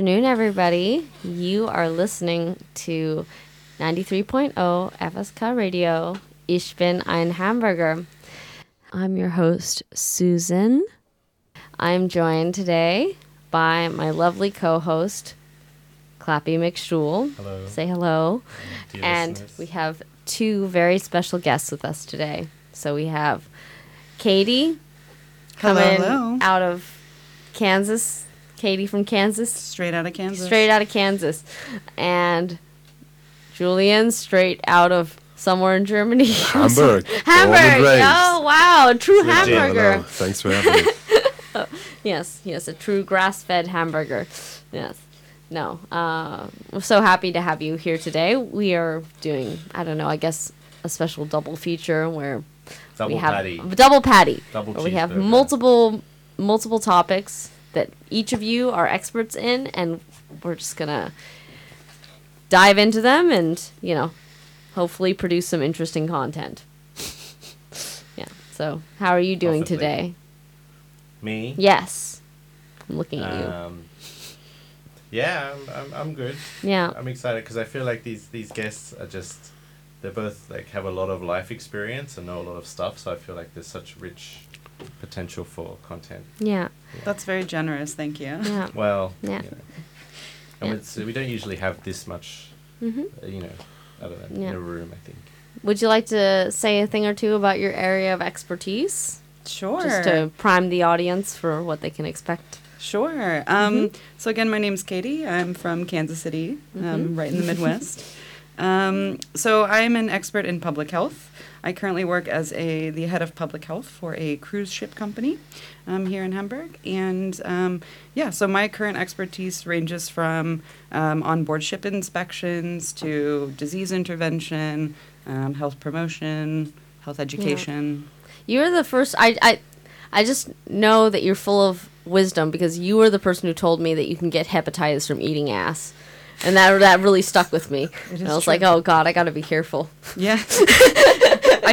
afternoon, everybody. You are listening to 93.0 FSK Radio. Ich bin ein Hamburger. I'm your host, Susan. I'm joined today by my lovely co host, Clappy McSchul. Hello. Say hello. Dear and listeners. we have two very special guests with us today. So we have Katie Hello, coming hello. out of Kansas. Katie from Kansas, Straight out of Kansas. straight out of Kansas, and Julian straight out of somewhere in Germany. Hamburg. Born and Hamburg. Oh wow, true Legit. hamburger. Hello. Thanks for having me. Yes, yes, a true grass-fed hamburger. Yes. No. Uh, we're so happy to have you here today. We are doing, I don't know, I guess a special double feature where Double we have patty. double patty. Double where we have multiple multiple topics that each of you are experts in, and we're just gonna dive into them and you know, hopefully produce some interesting content. yeah. So, how are you doing Possibly. today? Me? Yes. I'm looking at you. Um, yeah, I'm, I'm, I'm good. Yeah. I'm excited because I feel like these, these guests are just, they both like have a lot of life experience and know a lot of stuff. So I feel like there's such rich potential for content. Yeah. That's very generous. Thank you. Yeah. Well, Yeah. you know. And Yeah. it's, we don't usually have this much, hmm uh, you know, I don't know, Yeah. in a room, I think. Would you like to say a thing or two about your area of expertise? Sure. Just to prime the audience for what they can expect. Sure. Um, Mm-hmm. So again, my name's Katie. I'm from Kansas City, Mm-hmm. um, right in the Midwest. um, so I'm an expert in public health. I currently work as a the head of public health for a cruise ship company um, here in Hamburg, and um, yeah. So my current expertise ranges from um, onboard ship inspections to disease intervention, um, health promotion, health education. You're the first. I, I, I just know that you're full of wisdom because you were the person who told me that you can get hepatitis from eating ass, and that that really stuck with me. I was like, oh god, I got to be careful. Yeah.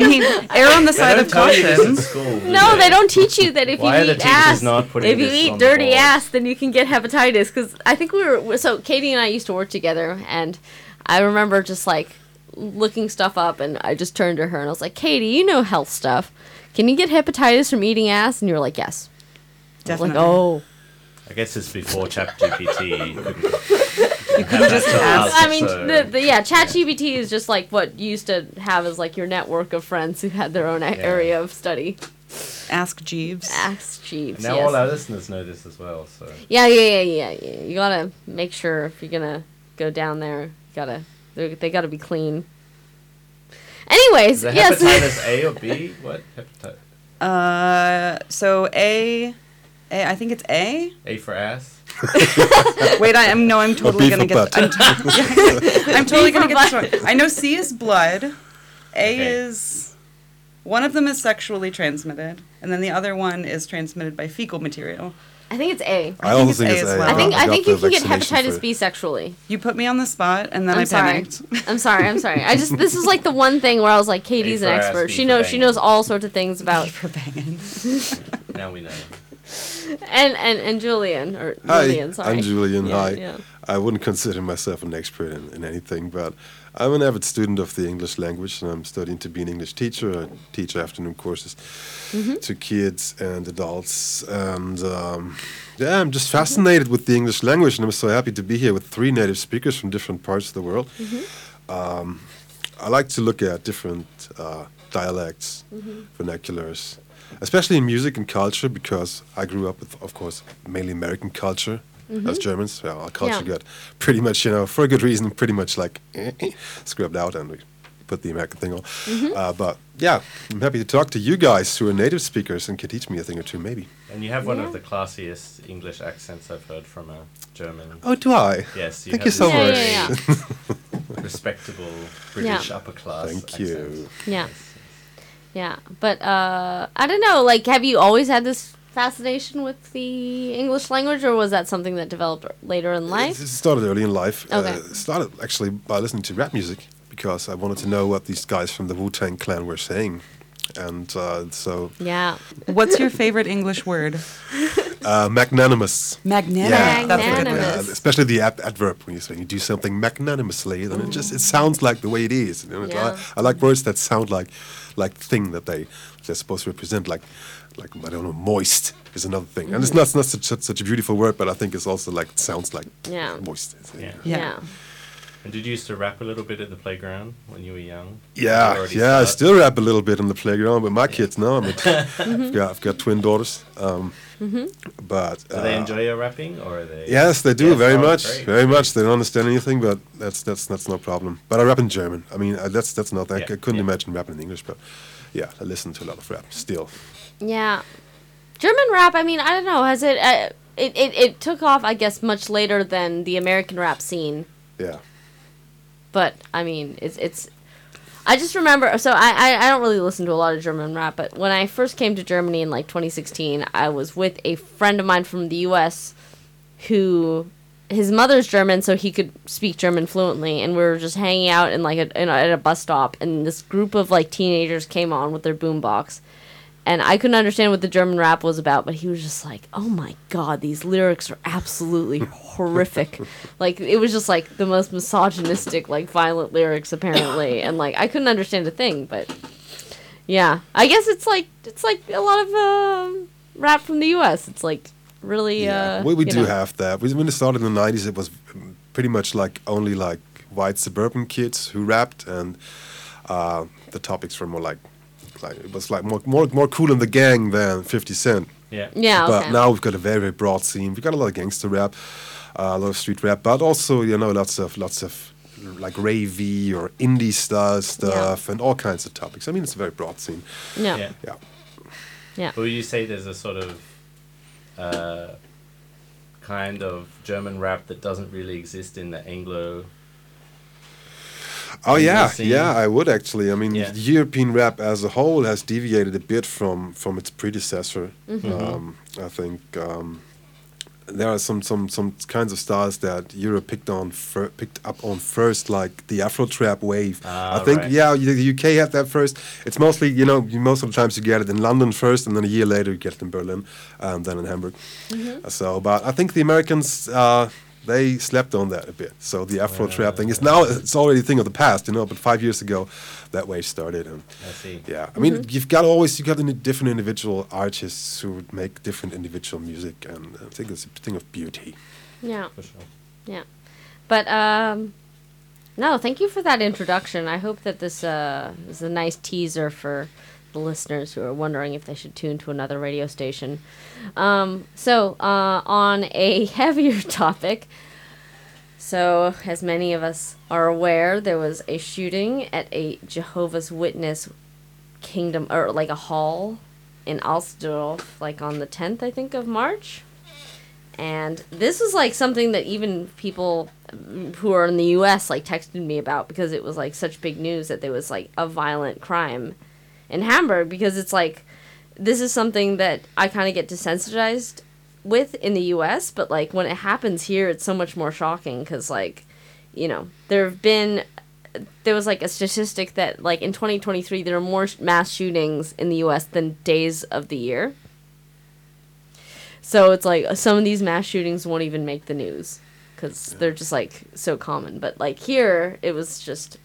I mean, err on the side of tell you this caution. school, No, they don't teach you that if Why you eat ass, not if you eat on the dirty ass, then you can get hepatitis. Because I think we were so Katie and I used to work together, and I remember just like looking stuff up, and I just turned to her and I was like, Katie, you know health stuff. Can you get hepatitis from eating ass? And you were like, yes. I was like, Definitely. oh. I guess it's before ChatGPT. You couldn't, just ask. I mean, so- the, the yeah, ChatGPT is just like what you used to have as like your network of friends who had their own a- area of study. Ask Jeeves. Ask Jeeves. now yes. all our listeners know this as well. So Yeah, yeah, yeah, yeah, yeah. You gotta make sure if you're gonna go down there, you gotta they're- gotta be clean. Anyways, is it yes. hepatitis A or B? What hepatitis? Uh, so A, A, I think it's A. A for ass. Wait, I am no, I'm totally gonna get. butt. I'm, t- I'm totally gonna get this butt. wrong. I know C is blood. A Okay. is one of them is sexually transmitted, and then the other one is transmitted by fecal material. I think it's A. I also it's think A it's as A. well. I think got- I think you can get hepatitis B sexually. You put me on the spot, and then I'm I sorry. I'm sorry. I'm sorry. I just this is like the one thing where I was like, Katie's an expert. She knows she knows all sorts of things about for banging. Now we know. And and and Julian or Hi, Julian. Sorry. I'm Julian. Yeah, Hi. yeah. I wouldn't consider myself an expert in, in anything, but I'm an avid student of the English language, and I'm studying to be an English teacher. I teach afternoon courses Mm-hmm. to kids and adults, and um, yeah, I'm just fascinated with the English language, and I'm so happy to be here with three native speakers from different parts of the world. Mm-hmm. Um, I like to look at different uh, dialects, Mm-hmm. vernaculars, especially in music and culture, because I grew up with, of course, mainly American culture. As Germans, well, our culture Mm-hmm. Yeah. got pretty much, you know, for a good reason, pretty much like scrubbed out, and we put the American thing on. Uh, but yeah, I'm happy to talk to you guys who are native speakers and can teach me a thing or two, maybe. And you have one Yeah. of the classiest English accents I've heard from a German. Oh, do I? Yes, you Thank have you so this Yeah, much. yeah, respectable British upper class. Thank accent. you. Yeah. Yeah, but uh, I don't know. Like, have you always had this fascination with the English language, or was that something that developed later in life? it started early in life. Okay. Uh, started actually by listening to rap music because I wanted to know what these guys from the Wu Tang Clan were saying. And uh, so, Yeah. What's your favorite English word? uh, magnanimous. Magnanimous. Yeah, That's good Magnanimous. Yeah, especially the ad- adverb when you say you do something magnanimously, then it just it sounds like the way it is. You know, Yeah. I, I like words that sound like like thing that they they're supposed to represent. Like like I don't know, moist is another thing, and it's not it's not such, such such a beautiful word, but I think it's also like it sounds like Yeah. moist. Yeah. Yeah. Yeah. And did you used to rap a little bit at the playground when you were young? Did you Yeah, already yeah. I still rap a little bit on the playground with my kids now. I mean, I've got I've got twin daughters. Um, But Do they uh, enjoy your rapping, or are they? Yes, they do Yes, very oh, much, great, very great. much. They don't understand anything, but that's that's that's no problem. But I rap in German. I mean, uh, that's that's not. I, Yeah, I couldn't yeah. imagine rapping in English, but yeah, I listen to a lot of rap still. Yeah. German rap, I mean, I don't know, has it, uh, it, it, it took off, I guess, much later than the American rap scene. Yeah, But, I mean, it's, it's, I just remember, so I, I, I don't really listen to a lot of German rap, but when I first came to Germany in like 2016, I was with a friend of mine from the US who, his mother's German, so he could speak German fluently, and we were just hanging out in like a, in a, at a bus stop, and this group of like teenagers came on with their boombox. And I couldn't understand what the German rap was about, but he was just like, "Oh my god, these lyrics are absolutely horrific!" Like it was just like the most misogynistic, like violent lyrics apparently, and like I couldn't understand a thing. But yeah, I guess it's like it's like a lot of um, rap from the U.S. It's like really. yeah. Uh, we we do know. have that. We, when it started in the '90s, it was um, pretty much like only like white suburban kids who rapped, and uh, the topics were more like like it was like more more more cool in the gang than 50 Cent. Yeah. Yeah. but okay. now we've got a very very broad scene. We've got a lot of gangster rap, uh, a lot of street rap, but also you know lots of lots of like ravey or indie style stuff and all kinds of topics. I mean, it's a very broad scene. yeah. Yeah. Yeah. Yeah. Would you say there's a sort of uh, kind of German rap that doesn't really exist in the Anglo? Oh yeah, yeah. I would actually. I mean, Yeah. European rap as a whole has deviated a bit from from its predecessor. Mm-hmm. Um, I think um, there are some some some kinds of styles that Europe picked on fir- picked up on first, like the Afro trap wave. Ah, I think right. yeah, the the UK had that first. It's mostly you know most of the times you get it in London first, and then a year later you get it in Berlin, um, then in Hamburg. Mm-hmm. So, but I think the Americans. Uh, they slept on that a bit. So the Afro trap thing is now it's already a thing of the past, you know. But five years ago, that wave started, and I see. yeah, I mean, Mm-hmm. you've got always you've got any different individual artists who make different individual music, and I think it's a thing of beauty. Yeah. For sure. Yeah. But um no, thank you for that introduction. I hope that this uh is a nice teaser for the listeners who are wondering if they should tune to another radio station. Um so uh on a heavier topic, so as many of us are aware, there was a shooting at a Jehovah's Witness kingdom or like a hall in Alsterdorf like on the 10th I think of March. And this was like something that even people mm, who are in the US like texted me about because it was like such big news that there was like a violent crime in Hamburg because it's like this is something that I kind of get desensitized with in the US, but like when it happens here it's so much more shocking cuz like you know, there have been there was like a statistic that like in 2023 there are more mass shootings in the US than days of the year. So it's like some of these mass shootings won't even make the news because they're just like so common. But like here, it was just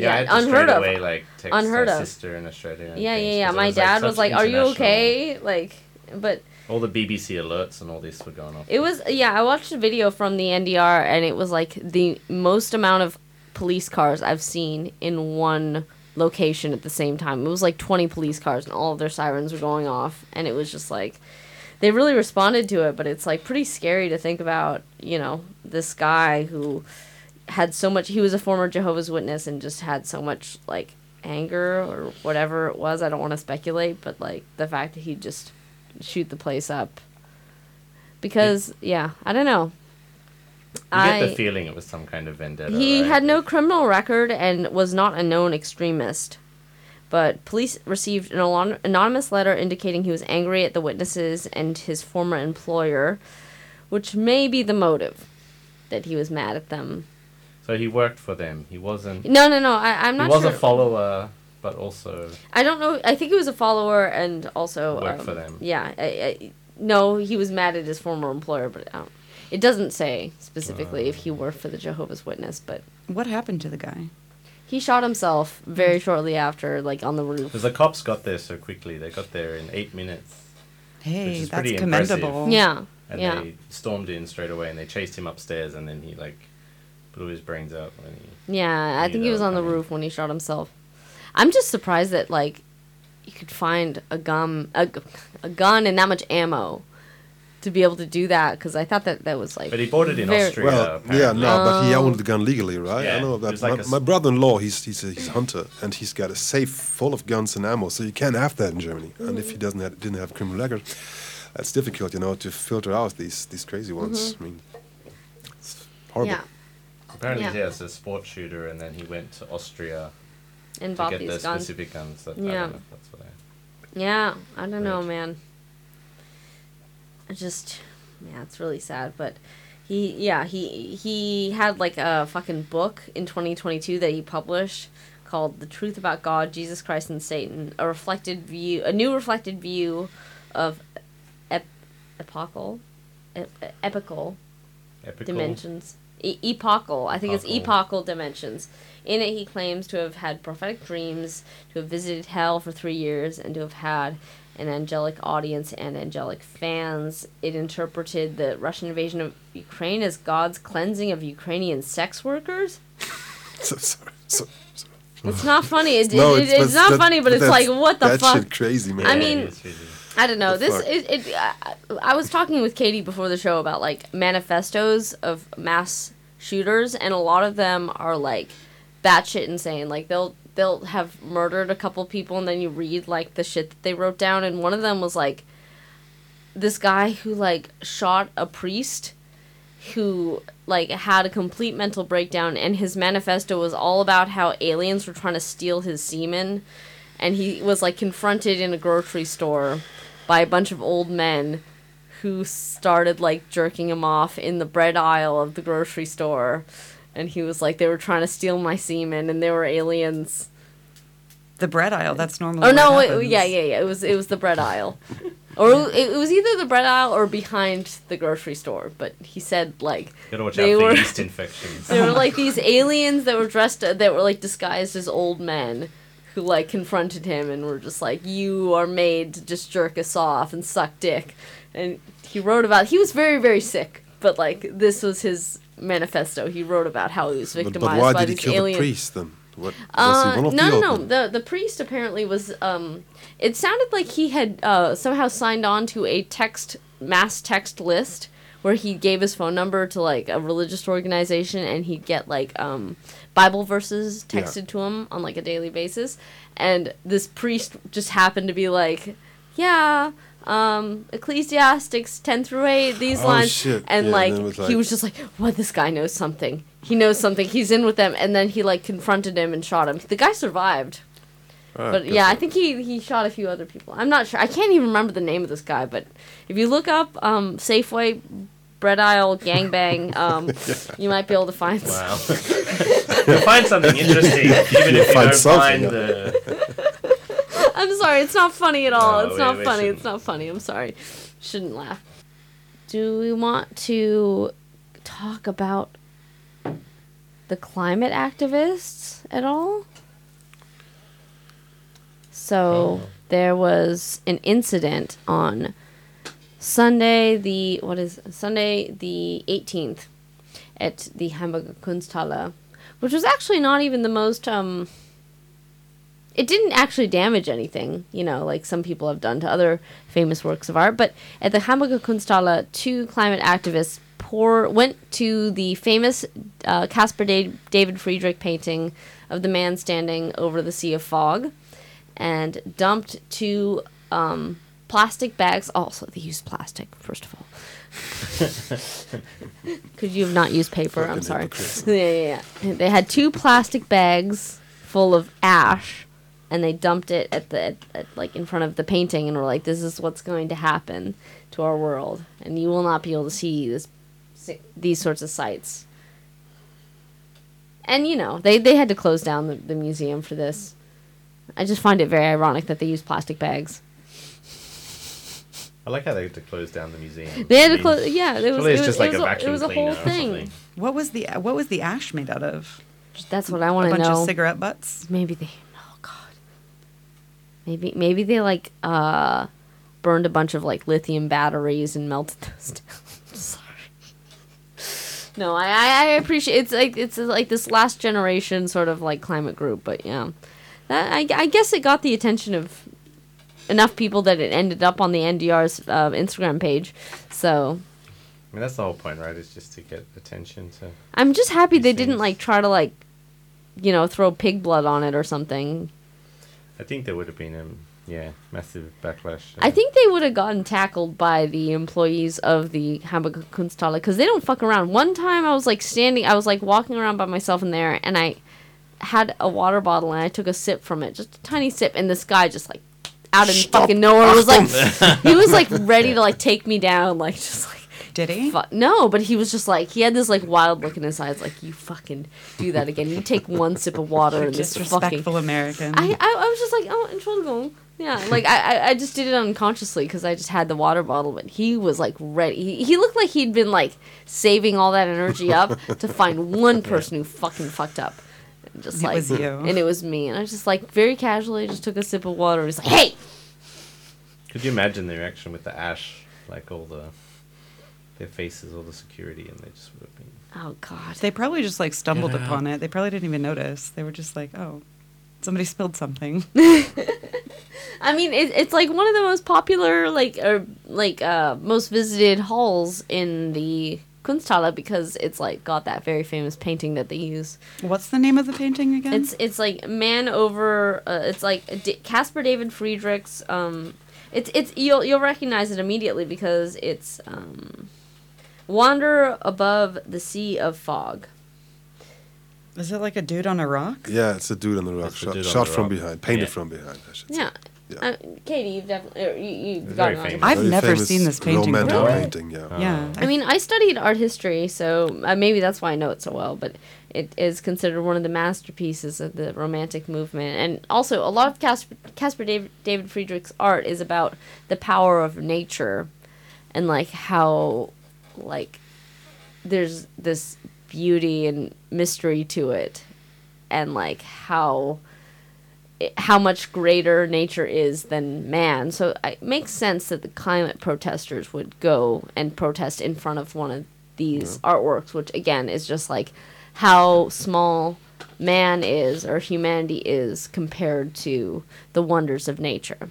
Yeah, yeah, I had to unheard of. away, like text Unheard my of. sister in Australia. yeah, yeah, yeah. My dad was like, "Are you okay?" Like, but All the BBC alerts and all this were going off. it was yeah. I watched a video from the NDR, and it was like the most amount of police cars I've seen in one location at the same time. It was like 20 police cars, and all of their sirens were going off, and it was just like they really responded to it. But it's like pretty scary to think about, you know, this guy who. Had so much. He was a former Jehovah's Witness and just had so much like anger or whatever it was. I don't want to speculate, but like the fact that he'd just shoot the place up. Because yeah, I don't know. You I get the feeling it was some kind of vendetta. he right? had no criminal record and was not a known extremist. But police received an anonymous letter indicating he was angry at the witnesses and his former employer, which may be the motive that he was mad at them. So he worked for them. He wasn't. No, no, no. I, I'm not. He not was sure. a follower, but also I don't know. I think he was a follower and also Worked um, for them. Yeah. I, I, no, he was mad at his former employer, but I don't, it doesn't say specifically if he worked for the Jehovah's Witness. But What happened to the guy? he shot himself very shortly after, like on the roof. because the cops got there so quickly. They got there in eight minutes, Hey, is that's pretty impressive. commendable. Yeah. and yeah. they stormed in straight away, and they chased him upstairs, and then he like blew his brains out when he. Yeah, I think he was on the coming. roof when he shot himself. I'm just surprised that like you could find a gun, a, a gun and that much ammo to be able to do that because I thought that that was like. But he bought it in very- Austria. Well, yeah, apparently. no, but he Oh. owned the gun legally, right? Yeah, I know that. like my, a s- my brother-in-law, he's he's a, he's a hunter, and he's got a safe full of guns and ammo, so you can't have that in Germany. And if he mm. doesn't have, didn't have a criminal record, that's difficult, you know, to filter out these these crazy ones. Mm-hmm. I mean, it's horrible. Yeah, Apparently, Yeah. yeah, it's a sports shooter, and then he went to Austria and to get these the guns. specific guns. That, I Yeah. don't know if that's what I. Yeah, I don't know, man. I just, yeah, it's really sad. But he, yeah, he he had like a fucking book in 2022 that he published called "The Truth About God, Jesus Christ, and Satan: A Reflected View, a New Reflected View of ep- epochal, ep- epical Epical. dimensions. E- epochal. I think it's Epochal. epochal dimensions. In it, he claims to have had prophetic dreams, to have visited hell for three years, and to have had an angelic audience and angelic fans. It interpreted the Russian invasion of Ukraine as God's cleansing of Ukrainian sex workers. So, sorry, so, so- It's not funny. It, no, it- it's, but not that- funny, but it's like, what the that fuck? shit crazy, man. I mean- it's really- I don't know. The This it, it I, I was talking with Katie before the show about like manifestos of mass shooters, and a lot of them are like batshit insane. Like they'll they'll have murdered a couple people, and then you read like the shit that they wrote down, and one of them was like this guy who like shot a priest who like had a complete mental breakdown and his manifesto was all about how aliens were trying to steal his semen and he was like confronted in a grocery store by a bunch of old men who started like jerking him off in the bread aisle of the grocery store and he was like they were trying to steal my semen and they were aliens The bread aisle. That's normally. Oh no! it It, yeah, yeah, yeah. It was it was the bread aisle, or it, it was either the bread aisle or behind the grocery store. But he said like Gotta watch they out for were yeast infections. they were like these aliens that were dressed that were like disguised as old men who like confronted him and were just like you are made to just jerk us off and suck dick, and he wrote about he was very very sick. But like this was his manifesto. He wrote about how he was victimized but why by did he these kill aliens. the priest then? What, was Uh, he no, no, no. The the priest apparently was. Um, it sounded like he had uh, somehow signed on to a text mass text list where he gave his phone number to like a religious organization and he'd get like um, Bible verses Yeah. texted to him on like a daily basis. And this priest just happened to be like, yeah. Um, Ecclesiastics ten through eight, these Oh, lines, shit. and Yeah, like, and was he was just like, "What? This guy knows something. He knows something. He's in with them." And then he like confronted him and shot him. The guy survived, Ah, but yeah, I think he he shot a few other people. I'm not sure. I can't even remember the name of this guy. But if you look up um, Safeway bread aisle gangbang, um, you might be able to find. s- Wow. You'll find something interesting, even if you find don't something, find yeah. the. I'm sorry, it's not funny at all. No, it's we- not we funny. shouldn't. It's not funny. I'm sorry. Shouldn't laugh. Do we want to talk about the climate activists at all? So Oh. there was an incident on Sunday, the what is Sunday the 18th at the Hamburger Kunsthalle, which was actually not even the most um it didn't actually damage anything, you know, like some people have done to other famous works of art. But at the Hamburger Kunsthalle, two climate activists pour went to the famous uh, da- David Friedrich painting of the man standing over the sea of fog, and dumped two um, plastic bags. Also, they use plastic first of all. Could you have not used paper? I'm sorry. yeah, yeah, yeah. They had two plastic bags full of ash, and they dumped it at the at, at, like in front of the painting, and were like, "This is what's going to happen to our world, and you will not be able to see this these sorts of sights." And you know, they they had to close down the, the museum for this. I just find it very ironic that they use plastic bags. I like how they had to close down the museum. They had I to close. Yeah, it was. It it's was, just it like was a a, it vacuum was a cleaner whole thing. What was the what was the ash made out of? That's what I want to know. bunch of cigarette butts. maybe they. Oh God. Maybe maybe they like uh, burned a bunch of like lithium batteries and melted those down. Sorry. No, I, I I appreciate it's like it's like this last generation sort of like climate group, but yeah, that I, I guess it got the attention of enough people that it ended up on the NDR's uh, Instagram page. So I mean, that's the whole point, right? Is just to get attention to. I'm just happy they didn't like try to like, you know, throw pig blood on it or something. I think there would have been a yeah massive backlash. I uh, think they would have gotten tackled by the employees of the Hamburger Kunsthalle because they don't fuck around. One time I was like standing, I was like walking around by myself in there, and I had a water bottle and I took a sip from it, just a tiny sip, and this guy just like out of Stop. fucking nowhere was like, he was like ready to like take me down, like just like. Did he? Fu- no, but he was just like he had this like wild look in his eyes, like you fucking do that again. You take one sip of water and this fucking Disrespectful American. I, I, I was just like, oh, Entschuldigung. Yeah, like I, I, I just did it unconsciously because I just had the water bottle, but he was like ready. He, he looked like he'd been like saving all that energy up to find one person who fucking fucked up. And Just It like, was you. and it was me, and I just like very casually just took a sip of water and was like, "Hey, Could you imagine the reaction with the ash, like all the their faces, all the security, and they just would have been. oh god." they probably just like stumbled Get upon it. They probably didn't even notice. They were just like, oh, somebody spilled something. I mean, it, it's like one of the most popular, like, or like, uh, most visited halls in the Kunsthalle because it's like got that very famous painting that they use. What's the name of the painting again? It's it's like man over. Uh, it's like D- Caspar David Friedrich's. Um, it's it's you'll you'll recognize it immediately because it's um, wander above the sea of fog. Is it like a dude on a rock? Yeah, it's a dude on the rock, shot, shot the from rock. behind, painted Yeah. from behind. I should say. Yeah. Yeah. Uh, Katie, you've definitely uh, you, you've It's got on famous. I've Very never seen this painting Romantic before. painting, yeah. Yeah. I mean, I studied art history, so uh, maybe that's why I know it so well. But it is considered one of the masterpieces of the Romantic movement, and also a lot of Casper, Caspar David, David Friedrich's art is about the power of nature, and like how, like, there's this beauty and mystery to it, and like how it- how much greater nature is than man. So it makes sense that the climate protesters would go and protest in front of one of these artworks, which again is just like how small man is or humanity is compared to the wonders of nature.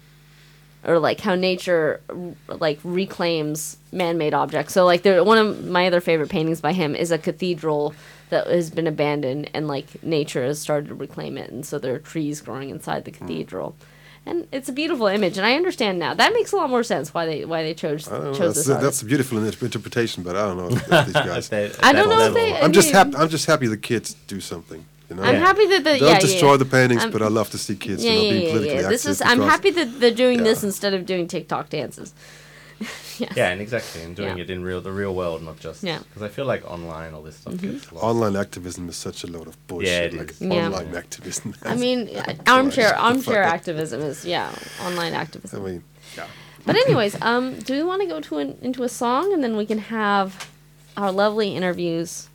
Or like how nature like reclaims man-made objects. So like there one of my other favorite paintings by him is a cathedral that has been abandoned and like nature has started to reclaim it and so there are trees growing inside the hmm. cathedral and it's a beautiful image and i understand now that makes a lot more sense why they why they chose know, chose that's, this that's a beautiful interpretation, but I don't know if these guys. At that- i don't know if they, i'm just happy. I'm just happy the kids do something. You know, i'm Yeah. happy that the don't yeah, destroy yeah. the paintings, I'm- but I love to see kids, yeah, you know, yeah, being yeah, politically yeah. This active. is. I'm happy that they're doing this instead of doing TikTok dances. yes. Yeah, and exactly, and doing Yeah. it in real the real world, not just Yeah. because I feel like online all this stuff Mm-hmm. gets lost. Online activism is such a load of bullshit. it like is. Yeah. online activism. I mean, armchair armchair activism is yeah, online activism. I activism. mean, But anyways, um, do we want to go to an, into a song and then we can have our lovely interviews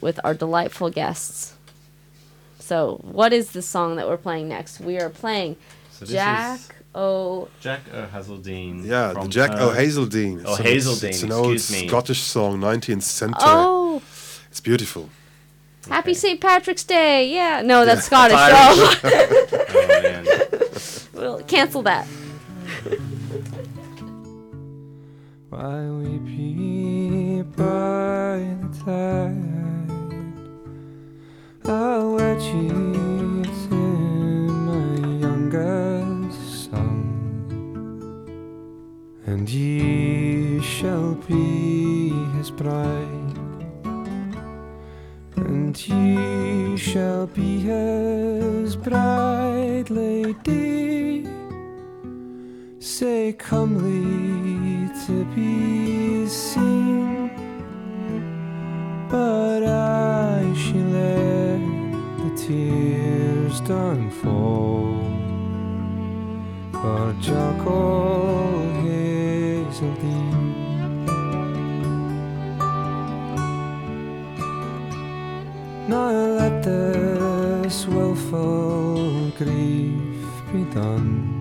with our delightful guests. So, what is the song that we're playing next? We are playing So Jack is O. Jack O'Hazeldean. yeah, the Jack her- O'Hazeldean. Oh, So Hazeldean, It's, it's an old me. Scottish song, 19th century. Oh, It's beautiful. Happy St. Patrick's Day! Yeah, no, that's Scottish. Irish. Oh, Oh, man. we'll cancel that. Why weep ye by the tide? I'll wed ye and ye shall be his bride, and ye shall be his bride, lady. Say comely to be seen. But I she let the tears down fall. For Jackal Now let this willful grief be done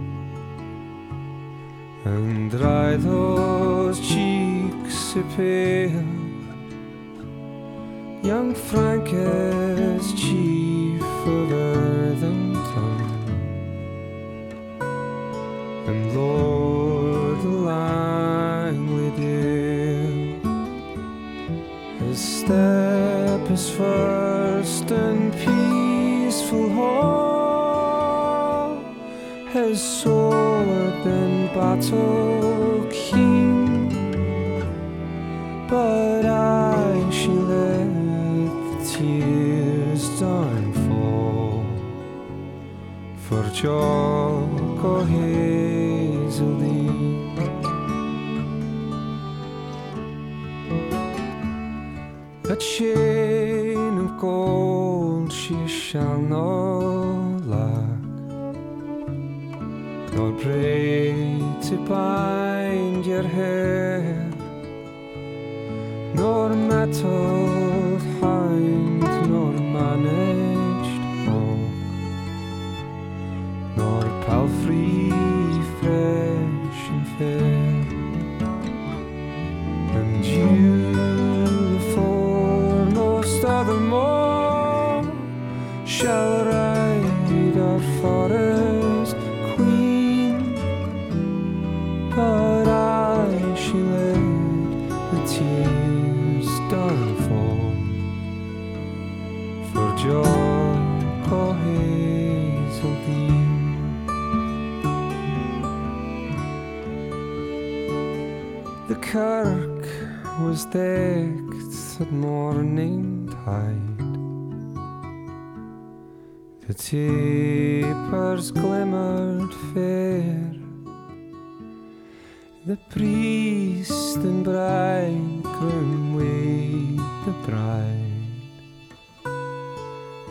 and dry those cheeks so pale. Young Frank is chief of Errington, and Lord Langley Dale. His step is first in battle keen. But I, she let the tears down fall for Jock o'. A chain of gold she shall not braid to bind your hair, nor mettled was at morning tide. The tapers glimmered fair. The priest and bridegroom weighed the bride.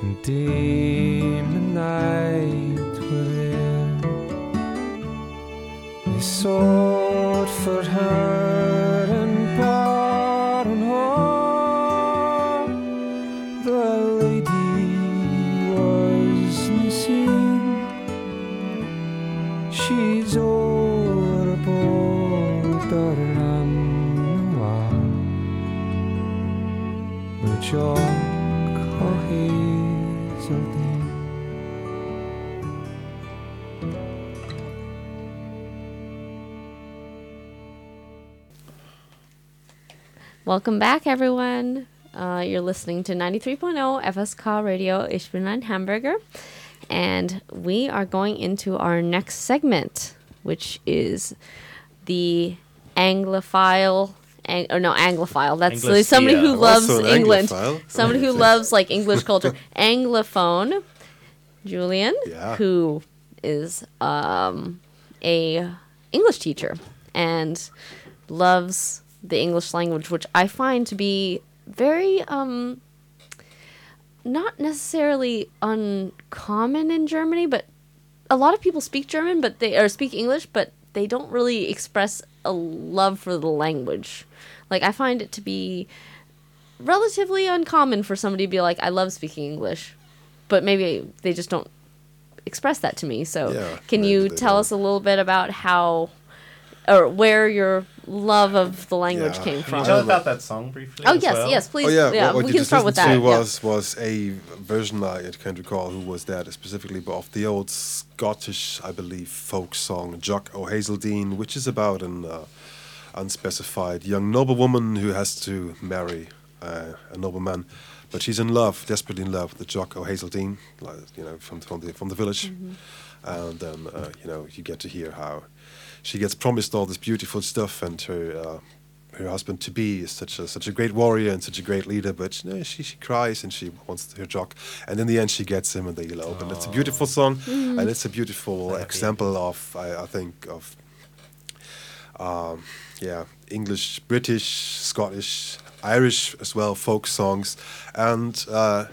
And dame and knight were there. They sought for her Welcome back, everyone. Uh, you're listening to 93.0 FSK Radio. Ich bin ein Hamburger. And we are going into our next segment, which is the Anglophile. Ang- or no, Anglophile. That's Anglosphere. somebody who loves England. Anglophile. Somebody who loves like English culture. Anglophone, Julian, Yeah. who is um, a English teacher and loves the English language, which I find to be very um not necessarily uncommon in Germany, but a lot of people speak German, but they or speak English, but they don't really express a love for the language. Like I find it to be relatively uncommon for somebody to be like, I love speaking English, but maybe they just don't express that to me. So, Yeah, can you tell don't. us a little bit about how or where your love of the language Yeah. came Can from? you tell about that song briefly? Oh as yes, well? yes, please. oh yeah, yeah, what, what we can start with that. to yeah. was was a version I can't recall who was that specifically, but of the old Scottish, I believe, folk song "Jock o' Hazeldean," which is about an uh, unspecified young noblewoman who has to marry uh, a nobleman, but she's in love, desperately in love with the jock O'Hazeldean, like, you know, from from the from the village, and then uh, you know you get to hear how she gets promised all this beautiful stuff, and her uh, her husband to be is such a such a great warrior and such a great leader, but you know, she she cries and she wants her jock, and in the end she gets him and they elope, and it's a beautiful song, and it's a beautiful example of I, I think of um, yeah English, British, Scottish, Irish as well folk songs, and uh,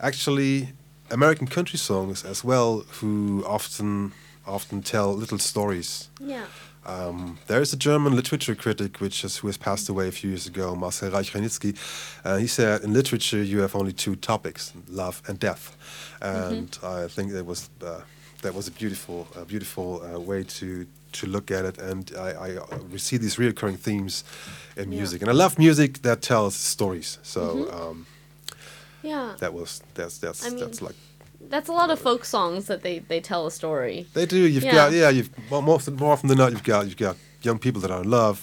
actually American country songs as well, who often often tell little stories. Yeah. Um, there is a German literature critic which has, who has passed away a few years ago, Marcel Reich-Ranicki. Uh, he said, in literature, you have only two topics, love and death. And I think that was, uh, that was a beautiful, a beautiful uh, way to, to look at it. And I, I we see these recurring themes in Yeah. music. And I love music that tells stories. So um, Yeah. that was, that's, that's, I mean, that's like, That's a lot of folk songs that they, they tell a story. They do. You've Yeah. got yeah. You've well, more often, more often than not, you've got you've got young people that are in love,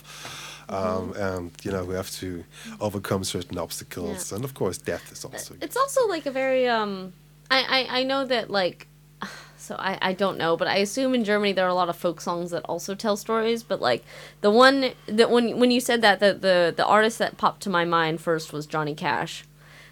Mm-hmm. um, and you know who have to overcome certain obstacles, Yeah. and of course, death is also. It's also like a very um I, I, I know that like so I, I don't know, but I assume in Germany there are a lot of folk songs that also tell stories, but like the one that when when you said that the the, the artist that popped to my mind first was Johnny Cash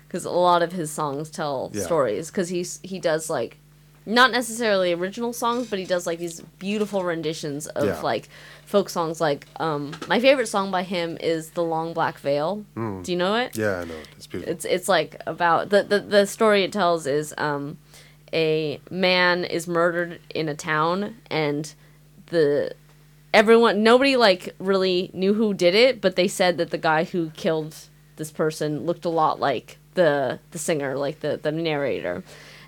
because a lot of his songs tell Yeah. stories because he's he does like not necessarily original songs, but he does like these beautiful renditions of Yeah. like folk songs. Like um, my favorite song by him is "The Long Black Veil." Do you know it? Mm. yeah, I know it. it's beautiful. It's it's like about the the, the story it tells is um, a man is murdered in a town and the everyone nobody like really knew who did it, but they said that the guy who killed this person looked a lot like the the singer, like the the narrator,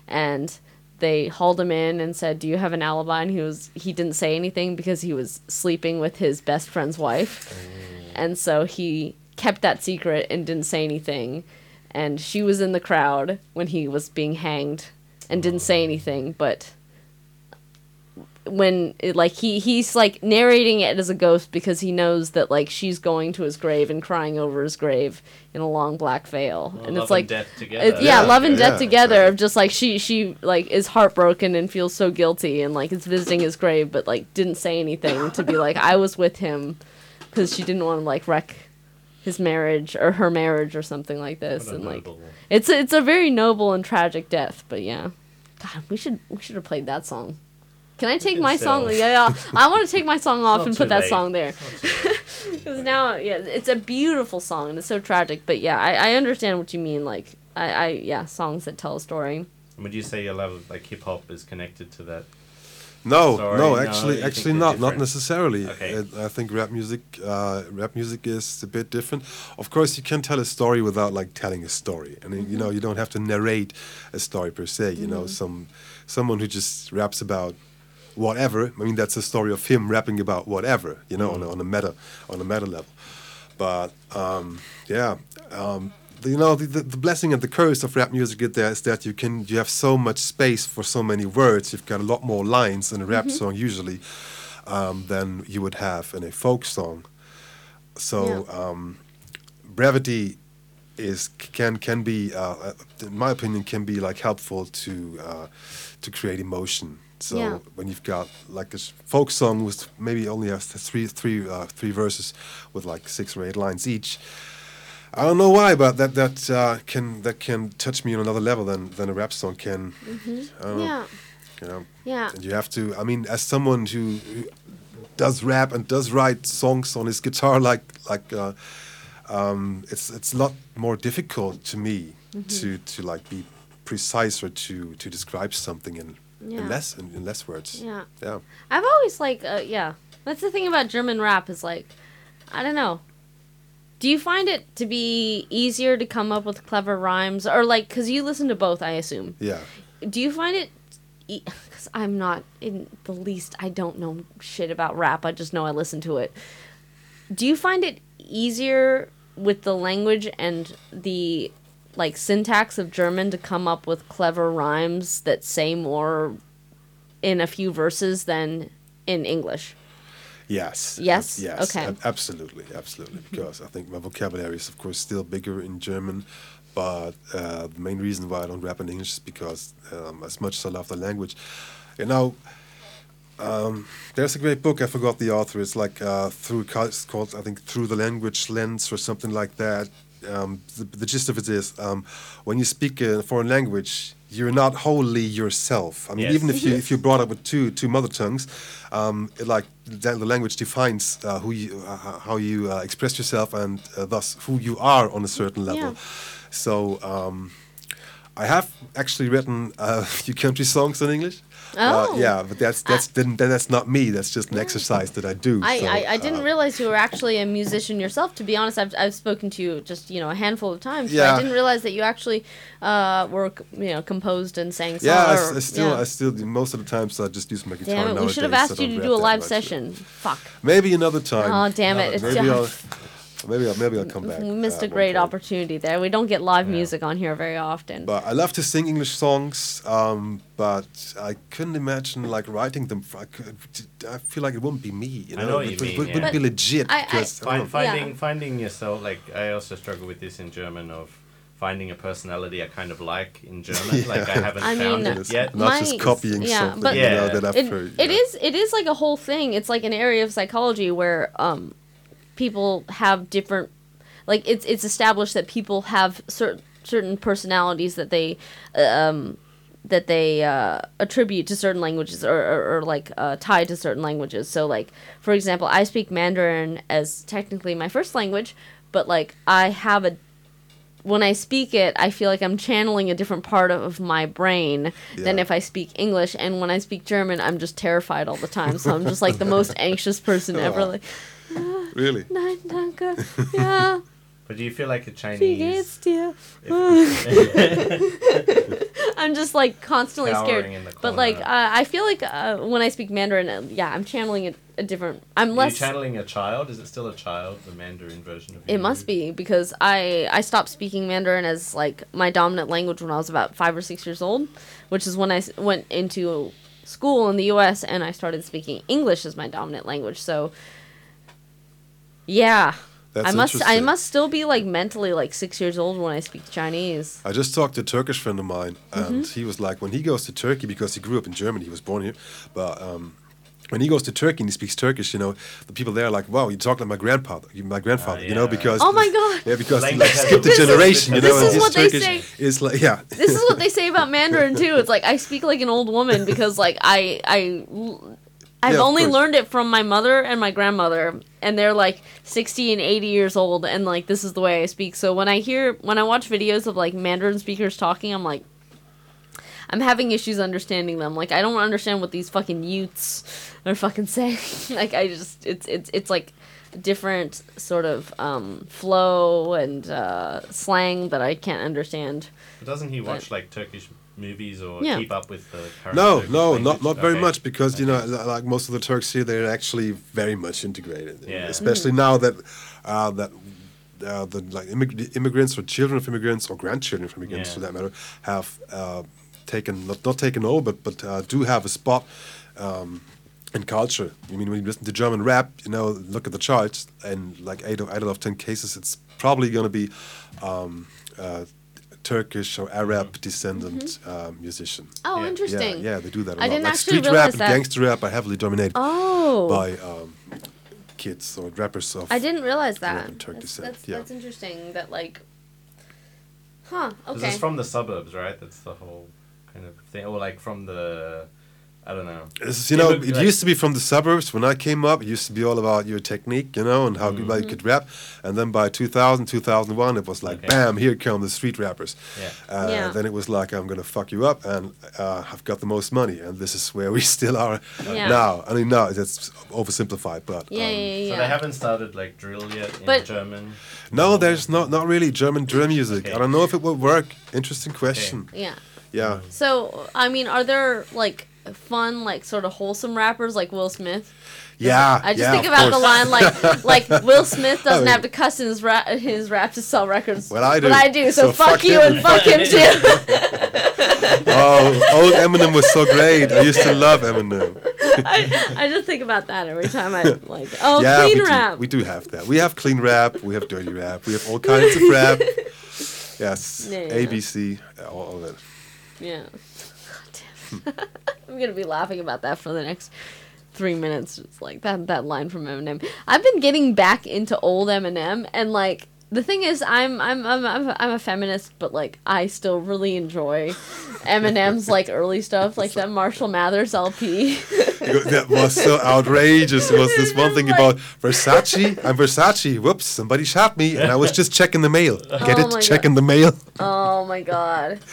and they hauled him in and said, "Do you have an alibi?" And he was he didn't say anything because he was sleeping with his best friend's wife, mm. and so he kept that secret and didn't say anything. And she was in the crowd when he was being hanged and didn't say oh. anything, but when it, like he he's like narrating it as a ghost because he knows that like she's going to his grave and crying over his grave in a long black veil Well, and love it's like death together. it's, yeah, Yeah, love and yeah, death together exactly. of just like she she like is heartbroken and feels so guilty and like is visiting his grave but like didn't say anything to be like I was with him because she didn't want to like wreck his marriage or her marriage or something like this What a and like noble- it's a, it's a very noble and tragic death but yeah God we should we should have played that song can I take my song yeah, yeah I want to take my song off and put that late. song there Not too late. because now, yeah, it's a beautiful song and it's so tragic. But yeah, I, I understand what you mean. Like, I, I, yeah, songs that tell a story. Would you say your love of like hip hop is connected to that? No, Sorry, no, no, actually, you think actually they're not, not necessarily. Okay. Uh, I think rap music, uh, rap music is a bit different. Of course, you can tell a story without like telling a story, I and you know, you don't have to narrate a story per se. You know, some someone who just raps about whatever. I mean, that's a story of him rapping about whatever. You know, on, a, on a meta, on a meta level. But um, yeah, um, the- you know, the, the, the blessing and the curse of rap music is there is that you can you have so much space for so many words. You've got a lot more lines in a rap song usually um, than you would have in a folk song. So Yeah. um, brevity is can can be, uh, uh, in my opinion, can be like helpful to uh, to create emotion. So Yeah. when you've got like a folk song with maybe only has three three uh, three verses with like six or eight lines each. I don't know why, but that that uh, can that can touch me on another level than than a rap song can. Don't know, Yeah, you know. yeah, And you have to. I mean, as someone who, who does rap and does write songs on his guitar, like like, uh, um, it's it's a lot more difficult to me to to like be precise or to to describe something in, Yeah. in less in, less words. yeah. Yeah. I've always like, uh, yeah. That's the thing about German rap is like, I don't know. Do you find it to be easier to come up with clever rhymes, or like, cause you listen to both, I assume. Yeah. do you find it because i'm not in the least i don't know shit about rap i just know i listen to it do you find it easier with the language and the like syntax of german to come up with clever rhymes that say more in a few verses than in english Yes. Yes? Yes. Okay. ab- absolutely, absolutely. Because I think my vocabulary is, of course, still bigger in German. But uh, the main reason why I don't rap in English is because, um, as much as I love the language, you know, um, there's a great book. I forgot the author. It's like uh, through it's called I think through the language lens or something like that. Um, the, the gist of it is um, when you speak a foreign language, you're not wholly yourself. I mean, Yes. even if you if you're brought up with two two mother tongues, um, it, like the, the language defines uh, who you uh, how you uh, express yourself and uh, thus who you are on a certain level. Yeah. So. Um, I have actually written a few country songs in English. Uh, Oh. yeah, but that's that's then, then that's not me. That's just an exercise that I do. I, so, I, I didn't uh, realize you were actually a musician yourself. To be honest, I've, I've spoken to you just you know a handful of times. Yeah. I didn't realize that you actually uh, were you know composed and sang songs. Yeah, I, I still, yeah. I still, do- most of the times so I just use my guitar. Damn it! We should have asked I you to don't a live much. session. Fuck. Maybe another time. Oh damn it! It's maybe I'll, maybe I'll, maybe I'll come back. we missed uh, a great opportunity there. We don't get live Yeah. music on here very often. But I love to sing English songs, um, but I couldn't imagine like writing them. f- I, could, I feel like it wouldn't be me. You know, I know what it you would- mean, would- yeah. wouldn't be legit. I- I- Find, oh, finding Yeah. finding yourself like I also struggle with this in German of finding a personality I kind of like in German. Like I haven't I found mean, it yet. not just copying yeah, something but- you know, Yeah. that I've it, heard. it yeah. is it is like a whole thing it's like an area of psychology where um people have different like it's it's established that people have certain certain personalities that they um that they uh, attribute to certain languages or, or, or like uh, tied to certain languages so like for example i speak mandarin as technically my first language but like i have a when I speak it, I feel like I'm channeling a different part of my brain than if I speak English. And when I speak German, I'm just terrified all the time. So I'm just like the most anxious person ever. Like, really. nein, danke, ja, But do you feel like a wie geht's Chinese dir? I'm just like constantly Cowering scared. in the But like, uh. I feel like uh, when I speak Mandarin, uh, yeah, I'm channeling a, a different. I'm Are you less. channeling a child? Is it still a child, the Mandarin version of you? It must be because I I stopped speaking Mandarin as like my dominant language when I was about five or six years old, which is when I went into school in the U.S. and I started speaking English as my dominant language. So, yeah, That's I must I must still be like mentally like six years old when I speak Chinese. I just talked to a Turkish friend of mine, and Mm-hmm. he was like, when he goes to Turkey, because he grew up in Germany, he was born here, but um, when he goes to Turkey and he speaks Turkish, you know, the people there are like, wow, you talk like my grandfather, my grandfather, you know, because Oh my God. yeah, because he Language like has skipped a a- is- generation, you know, this is his what they say. is like, yeah, This is what they say about Mandarin too. It's like I speak like an old woman because like I I I've Yeah, only course. learned it from my mother and my grandmother and they're like 60 and 80 years old and like this is the way I speak. So when I hear when I watch videos of like Mandarin speakers talking, I'm like I'm having issues understanding them. Like I don't understand what these fucking youths are fucking saying. like I just it's it's it's like a different sort of um, flow and uh, slang that I can't understand. But doesn't he watch like Turkish movies or Yeah. keep up with the current No, no, language? not not very Okay. much because you know, like most of the Turks here, they're actually very much integrated. Yeah. Especially now that uh, that uh, the like immig- immigrants or children of immigrants or grandchildren of immigrants, Yeah. for that matter, have uh, taken not not taken over, but but uh, do have a spot. Um, in culture, I mean, when you listen to German rap, you know, look at the charts, and like eight of eight out of ten cases, it's probably going to be um, uh, Turkish or Arab descendant uh, musician. Oh, Yeah. interesting. Yeah, yeah, they do that a I lot. didn't like actually street rap realize and that. gangster rap are heavily dominated Oh. by um, kids or rappers of. I didn't realize Grew up that. in Turk That's, descent, that's, yeah. that's interesting that like Huh, This okay. is from the suburbs, right? That's the whole kind of thing. Or like from the, I don't know. This is, you know, it like- used to be from the suburbs. When I came up, it used to be all about your technique, you know, and how Mm-hmm. you could rap. And then by 2000, 2001, it was like, Okay. bam, here come the street rappers. Yeah. Uh, Yeah. Then it was like, I'm going to fuck you up, and uh, I've got the most money. And this is where we still are Yeah. now. I mean, no, that's oversimplified, but. yeah, um, yeah, yeah, So they haven't started like drill yet in But- German. No, there's not not really German drill music. Okay. I don't know if it will work. Interesting question. yeah. Yeah. So, I mean, are there like fun, like sort of wholesome rappers like Will Smith? Yeah, I just yeah, think about the line like like Will Smith doesn't mean- have to cuss in his rap his rap to sell records. Well, I But do. I do. So, So fuck, fuck you and fuck him too. oh, old Eminem was so great. I used to love Eminem. I, I just think about that every time I like oh yeah, clean we rap. do. We do have that. We have clean rap. We have dirty rap. We have all kinds of rap. Yes, Yeah, yeah. ABC, all, all that. Yeah. I'm gonna be laughing about that for the next three minutes. It's like that that line from Eminem. I've been getting back into old Eminem, and like the thing is, I'm I'm I'm I'm a, I'm a feminist, but like I still really enjoy Eminem's like early stuff, like that Marshall Mathers LP. That was so outrageous. It was this one thing Like- about Versace. I'm Versace. Whoops, somebody shot me, and I was just checking the mail. Get Oh it? Checking the mail. oh my god.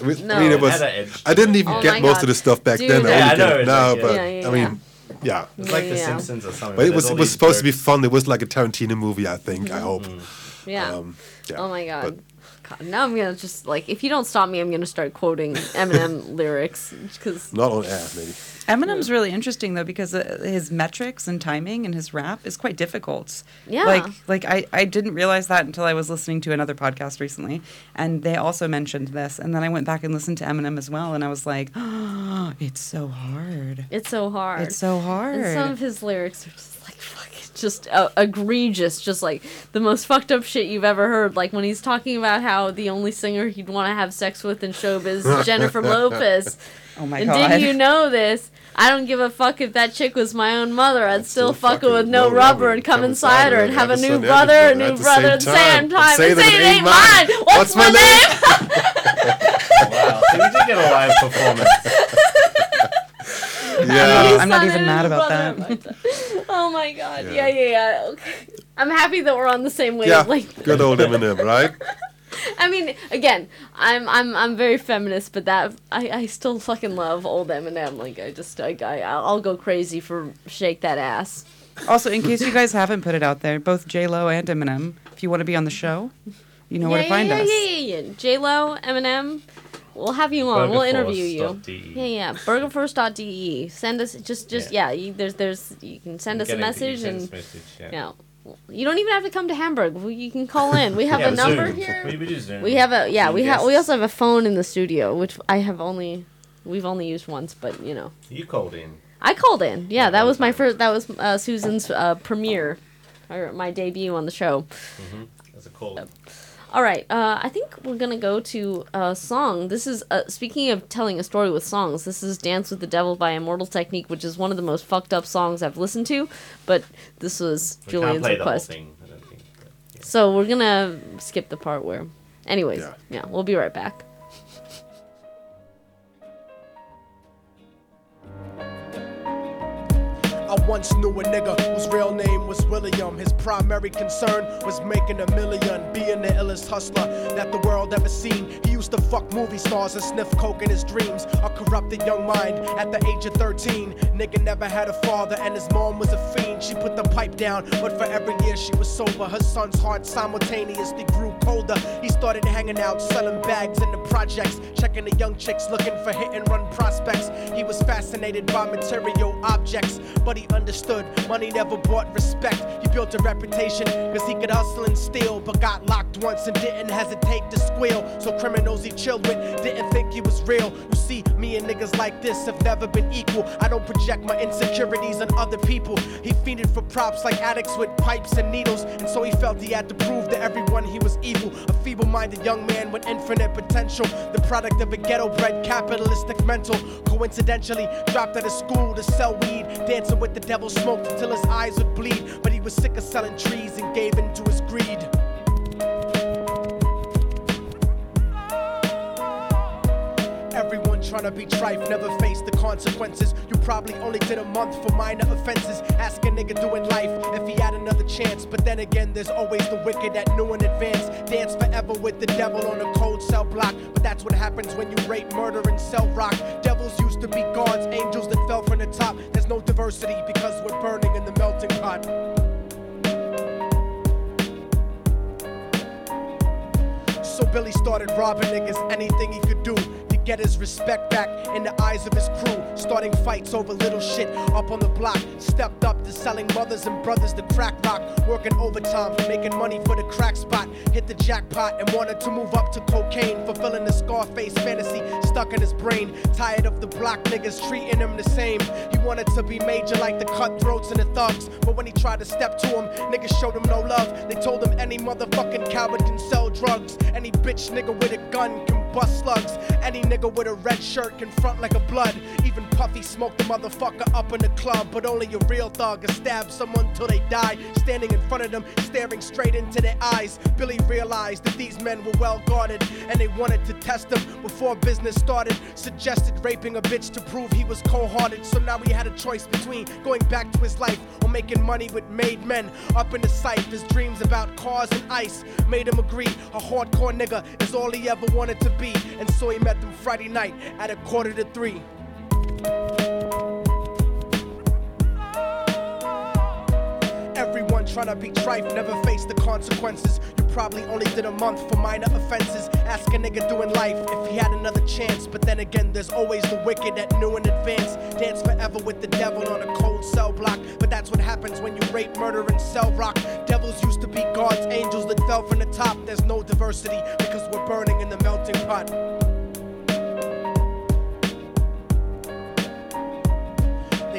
I mean, No. I mean, it It was. had an edge I didn't even Oh get most God. of the stuff back Dude, then. Yeah, I I know get it it, now, like, but Yeah, yeah, I mean, yeah. It's like Yeah, The yeah. Simpsons or something. But it was it was these supposed to be fun. It was like a Tarantino movie, I think. I hope. Yeah. Um, yeah. Oh my god. But God, now I'm gonna just like if you don't stop me, I'm gonna start quoting Eminem lyrics because not on air, maybe. Eminem's really interesting though because uh, his metrics and timing and his rap is quite difficult. Yeah. Like like I, I didn't realize that until I was listening to another podcast recently and they also mentioned this and then I went back and listened to Eminem as well and I was like, oh, it's so hard. it's so hard. It's so hard. And some of his lyrics are just like fucking just uh, egregious, just like the most fucked up shit you've ever heard. Like when he's talking about how the only singer he'd want to have sex with in showbiz is Jennifer Lopez. oh my god. and god. did you know this? I don't give a fuck if that chick was my own mother. I'd still, still fuck her with no rubber and come inside her and have a have a new brother, a new brother at the same time. time, Say and that say it it ain't ain't mine. mine. What's, What's my my name? Wow. So we did get a live performance. Yeah. I'm not even mad his about brother. that. Oh my god. Yeah, Yeah. yeah, yeah. Okay. I'm happy that we're on the same wavelength. yeah. wavelength. Good old Eminem, right? I mean, again, I'm I'm I'm very feminist, but that I, I still fucking love old Eminem. Like I just I, I I'll go crazy for shake that ass. Also, in case you guys haven't put it out there, both J Lo and Eminem, if you want to be on the show, you know where yeah, to find yeah, us. yeah, yeah, yeah, yeah. J Lo, Eminem. We'll have you on. We'll interview you. Burgerforce.de. Yeah, yeah. Burgerfirst.de. Send us just just yeah. you, there's there's you can send us a you message and message, yeah. yeah. You don't even have to come to Hamburg. We- You can call in. We have Yeah, a number Zoom. here. We, we. We have a yeah. Zoom We have we also have a phone in the studio, which I have only we've only used once, but you know You called in. I called in. Yeah, Yeah, that was my first. That was uh, Susan's uh, premiere, or my debut on the show. Mm-hmm. As a call. All right, uh, I think we're gonna go to a song. This is uh, speaking of telling a story with songs. This is "Dance with the Devil" by Immortal Technique, which is one of the most fucked up songs I've listened to. But this was We Julian's play the whole request, thing. I don't think. but, yeah. so we're gonna skip the part where. Anyways, Yeah. yeah, we'll be right back. I once knew a nigga whose real name was William. His primary concern was making a million, being the illest hustler that the world ever seen. He used to fuck movie stars and sniff coke in his dreams. A corrupted young mind at the age of 13. Nigga never had a father and his mom was a fiend. She put the pipe down, but for every year she was sober. Her son's heart simultaneously grew colder. He started hanging out, selling bags in the projects, checking the young chicks looking for hit and run prospects. He was fascinated by material objects, but he understood money never bought respect. He built a reputation because he could hustle and steal, but got locked once and didn't hesitate to squeal. So criminals he chilled with didn't think he was real. You see, me and niggas like this have never been equal. I don't project my insecurities on other people. He fiended for props like addicts with pipes and needles, and so he felt he had to prove to everyone he was evil. A feeble minded young man with infinite potential, the product of a ghetto bred capitalistic mental. Coincidentally, dropped out of school to sell weed, dancing with the devil, smoked until his eyes would bleed. But he was sick of selling trees and gave in to his greed. Trying to be trife never face the consequences. You probably only did a month for minor offenses. Ask a nigga doing life if he had another chance. But then again, there's always the wicked that knew in advance. Dance forever with the devil on a cold cell block. But that's what happens when you rape, murder, and sell rock. Devils used to be gods, angels that fell from the top. There's no diversity because we're burning in the melting pot. So Billy started robbing niggas anything he could do get his respect back in the eyes of his crew. Starting fights over little shit up on the block. Stepped up to selling mothers and brothers the crack rock. Working overtime, making money for the crack spot. Hit the jackpot and wanted to move up to cocaine. Fulfilling the Scarface fantasy stuck in his brain. Tired of the block niggas treating him the same. He wanted to be major like the cutthroats and the thugs. But when he tried to step to him, niggas showed him no love. They told him any motherfucking coward can sell drugs. Any bitch nigga with a gun can bust slugs. Any nigga with a red shirt can front like a blood. Even Puffy smoked the motherfucker up in the club. But only a real thug can stab someone till they die. Standing in front of them, staring straight into their eyes. Billy realized that these men were well guarded and they wanted to test him before business started. Suggested raping a bitch to prove he was cold hearted. So now he had a choice between going back to his life or making money with made men. Up in the sight, his dreams about cars and ice made him agree. A hardcore nigga is all he ever wanted to be. And so he met them Friday night at a quarter to three. Everyone tryna be trife, never face the consequences. You probably only did a month for minor offenses. Ask a nigga doing life if he had another chance. But then again, there's always the wicked that knew in advance. Dance forever with the devil on a cold cell block. But that's what happens when you rape, murder, and sell rock. Devils used to be God's angels that fell from the top. There's no diversity because we're burning in the melting pot.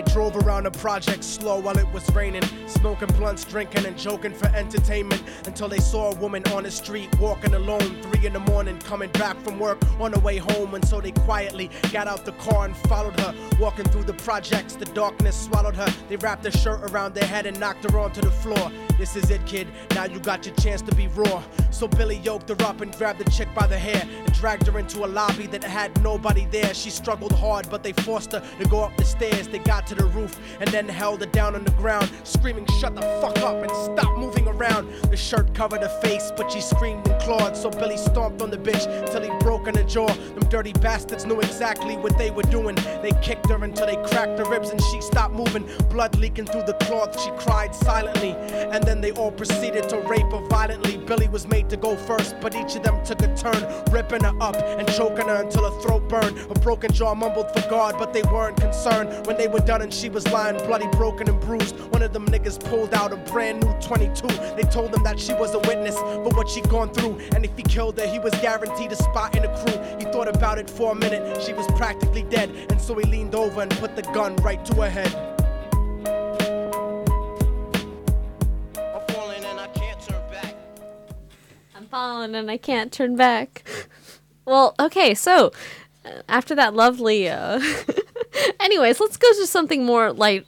They drove around the project slow while it was raining, smoking blunts, drinking, and joking for entertainment until they saw a woman on the street walking alone. Three in the morning, coming back from work on the way home, and so they quietly got out the car and followed her. Walking through the projects, the darkness swallowed her. They wrapped her shirt around their head and knocked her onto the floor. This is it, kid. Now you got your chance to be raw. So Billy yoked her up and grabbed the chick by the hair and dragged her into a lobby that had nobody there. She struggled hard, but they forced her to go up the stairs. They got to the roof and then held her down on the ground, screaming, Shut the fuck up and stop moving around. The shirt covered her face, but she screamed and clawed. So Billy stomped on the bitch till he broke in her jaw. Them dirty bastards knew exactly what they were doing. They kicked her until they cracked her ribs and she stopped moving. Blood leaking through the cloth, she cried silently. And then they all proceeded to rape her violently. Billy was made to go first, but each of them took a turn, ripping her up and choking her until her throat burned. Her broken jaw mumbled for God, but they weren't concerned. When they were done and she was lying bloody, broken, and bruised, one of them niggas pulled out a brand new 22. They told him that she was a witness for what she'd gone through, and if he killed her, he was guaranteed a spot in the crew. He thought about it for a minute, she was practically dead, and so he leaned over and put the gun right to her head. I'm falling and I can't turn back. I'm falling and I can't turn back. Well, okay, so uh, after that lovely. Uh, anyways, let's go to something more light.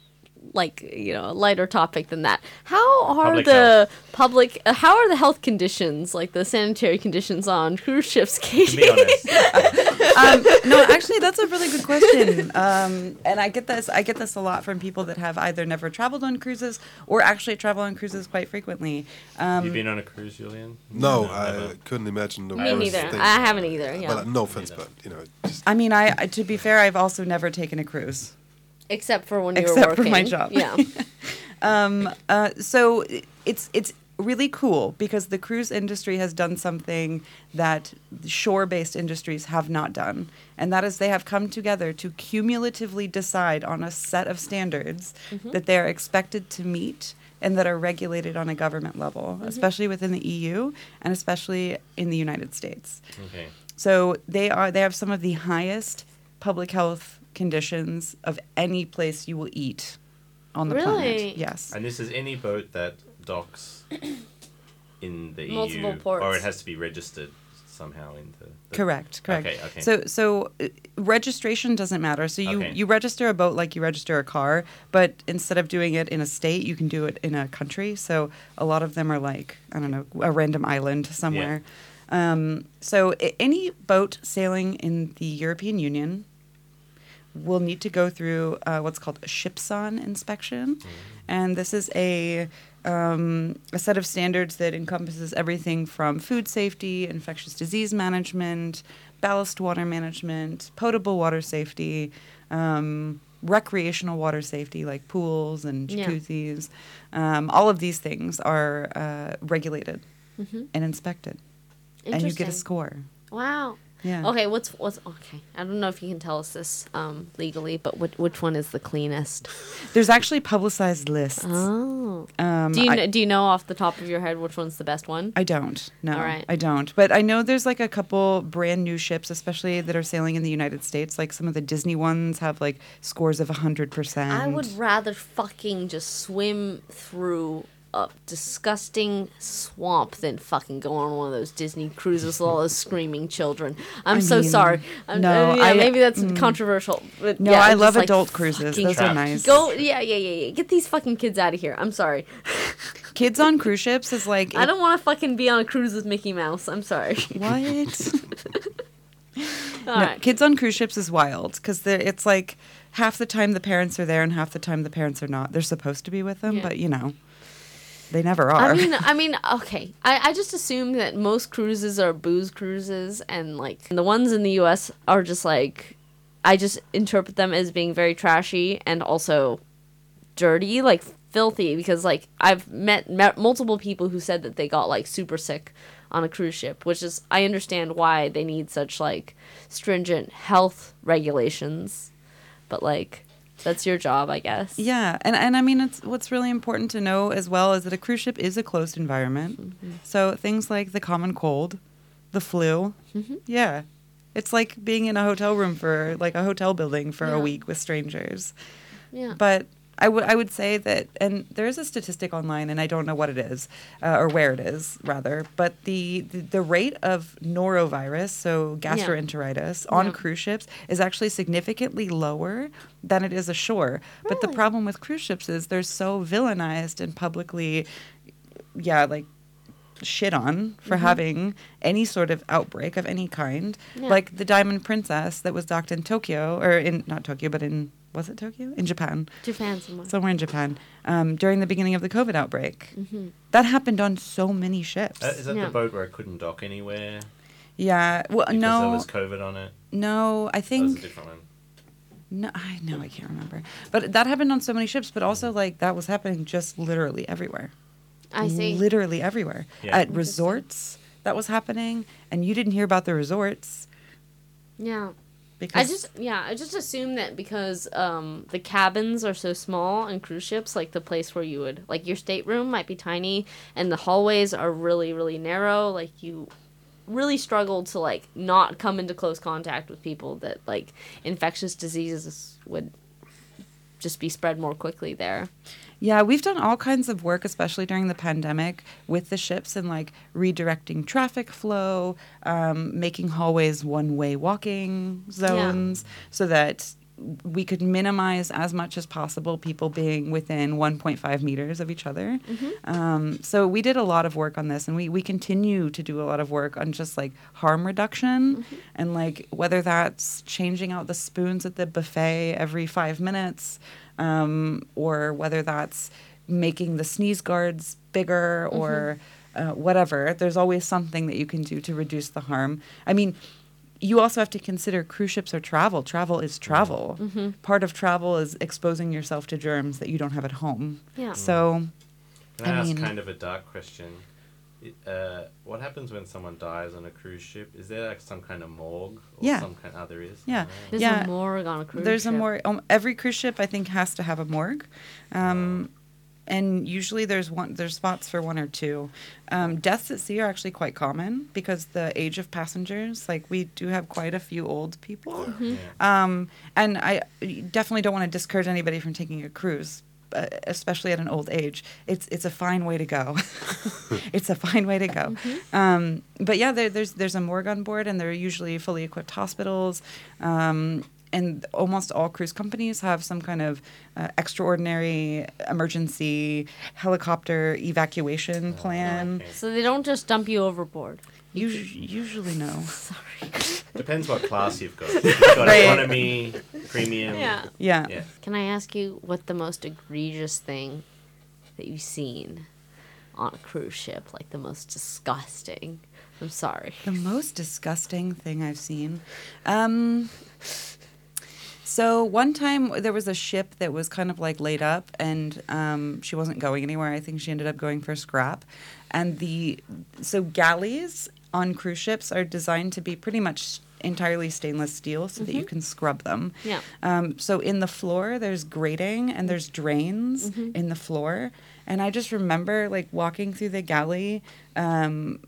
Like you know, a lighter topic than that. How are Public the public? Uh, how are the health conditions, like the sanitary conditions on cruise ships, To be honest, um, no, actually, that's a really good question. Um, and I get this. I get this a lot from people that have either never traveled on cruises or actually travel on cruises quite frequently. Um, you've been on a cruise, Julian? No, never. I couldn't imagine the Me worst neither. thing. I haven't either. Yeah. But uh, no offense, but you know, just I mean, I, I to be fair, I've also never taken a cruise. Except for when you were Except for working. my job. Yeah. Um, uh, so it's it's really cool because the cruise industry has done something that shore-based industries have not done, and that is they have come together to cumulatively decide on a set of standards mm-hmm. that they are expected to meet and that are regulated on a government level, mm-hmm. especially within the EU and especially in the United States. Okay. So they are they have some of the highest public health conditions of any place you will eat on the Really? planet. Yes. And this is any boat that docks in the Multiple EU, ports. or it has to be registered somehow in the. the Correct, correct. Okay, okay. So, so uh, registration doesn't matter. So you Okay. you register a boat like you register a car, but instead of doing it in a state, you can do it in a country. So a lot of them are like I don't know a random island somewhere. Um, so a- any boat sailing in the European Union will need to go through uh, what's called a SHIPSAN inspection, and this is a um, a set of standards that encompasses everything from food safety, infectious disease management, ballast water management, potable water safety, um, recreational water safety like pools and Yeah. jacuzzis. Um, all of these things are uh, regulated and inspected, and you get a score. Wow. Yeah. Okay, what's what's okay? I don't know if you can tell us this um, legally, but which which one is the cleanest? There's actually publicized lists. Oh. Um, Do you I- kn- do you know off the top of your head which one's the best one? I don't. No, All right. I don't. But I know there's like a couple brand new ships, especially that are sailing in the United States. Like some of the Disney ones have like scores of hundred percent. I would rather fucking just swim through a disgusting swamp than fucking go on one of those Disney cruises with all those screaming children. I'm I so mean, sorry. I'm, no, uh, yeah, I- maybe that's mm. controversial. But No, yeah, I love like, adult cruises. Those are nice. Go, yeah, yeah, yeah, yeah. Get these fucking kids out of here. I'm sorry. Kids on cruise ships is like I don't want to fucking be on a cruise with Mickey Mouse. I'm sorry. what. All No, right. Kids on cruise ships is wild because it's like half the time the parents are there and half the time the parents are not. They're supposed to be with them, Yeah. but you know, they never are. I mean, I mean, okay. I, I just assume that most cruises are booze cruises, and like the ones in the U.S. are just like, I just interpret them as being very trashy and also dirty, like filthy. Because like I've met, met multiple people who said that they got like super sick on a cruise ship, which is I understand why they need such like stringent health regulations, but like that's your job, I guess. Yeah, and and I mean, it's what's really important to know as well is that a cruise ship is a closed environment. Mm-hmm. So things like the common cold, the flu, Mm-hmm. yeah, it's like being in a hotel room for like a hotel building for Yeah. a week with strangers. Yeah. But I would I would say that, and there is a statistic online, and I don't know what it is uh, or where it is rather, but the, the the rate of norovirus, so gastroenteritis, on Yeah. cruise ships is actually significantly lower than it is ashore. But the problem with cruise ships is they're so villainized and publicly, yeah, like shit on for having any sort of outbreak of any kind. Yeah. Like the Diamond Princess that was docked in Tokyo, or in not Tokyo, but in was it Tokyo? In Japan, Japan somewhere. somewhere in Japan, um, during the beginning of the COVID outbreak. Mm-hmm. That happened on so many ships. Uh, is that Yeah. the boat where it couldn't dock anywhere yeah. Well, because there was COVID on it? no. I That was a think different one. no. I know I can't remember, but that happened on so many ships. But also, like that was happening just literally everywhere. I see. Literally everywhere. Yeah. At resorts, that was happening, and you didn't hear about the resorts Yeah. Because I just yeah, I just assume that because um the cabins are so small on cruise ships, like the place where you would like your stateroom might be tiny and the hallways are really really narrow, like you really struggle to like not come into close contact with people that like infectious diseases would just be spread more quickly there. Yeah, we've done all kinds of work, especially during the pandemic, with the ships and like redirecting traffic flow, um, making hallways one way walking zones so that we could minimize as much as possible people being within 1.5 meters of each other. Um, so we did a lot of work on this, and we, we continue to do a lot of work on just like harm reduction and like whether that's changing out the spoons at the buffet every five minutes um, or whether that's making the sneeze guards bigger or uh, whatever. There's always something that you can do to reduce the harm. I mean, you also have to consider cruise ships are travel. Travel is travel. Part of travel is exposing yourself to germs that you don't have at home. Yeah. So, Can I, I ask mean- kind of a dark question? It, uh, what happens when someone dies on a cruise ship? Is there like some kind of morgue? Or Yeah. Some kind. Oh, there is. Yeah. Oh. There's Yeah. a morgue on a cruise there's ship. a morgue. um, every cruise ship I think has to have a morgue. Um, and usually there's one there's spots for one or two. Um, deaths at sea are actually quite common because the age of passengers, like we do have quite a few old people. Yeah. Um, and I definitely don't want to discourage anybody from taking a cruise, uh, especially at an old age. It's it's a fine way to go. it's a fine way to go. Um, but yeah, there, there's there's a morgue on board, and they're usually fully equipped hospitals. And almost all cruise companies have some kind of uh, extraordinary emergency helicopter evacuation plan. So they don't just dump you overboard. Us- usually, no. Sorry. Depends what class you've got. You've got Right. economy, premium. yeah. Yeah. Yeah. Can I ask you what the most egregious thing that you've seen on a cruise ship, like the most disgusting? I'm sorry. The most disgusting thing I've seen. Um, so one time there was a ship that was kind of like laid up, and um, she wasn't going anywhere. I think she ended up going for scrap. And the so galleys on cruise ships are designed to be pretty much entirely stainless steel so that you can scrub them. Yeah. Um, so in the floor, there's grating and there's drains in the floor. And I just remember like walking through the galley, um,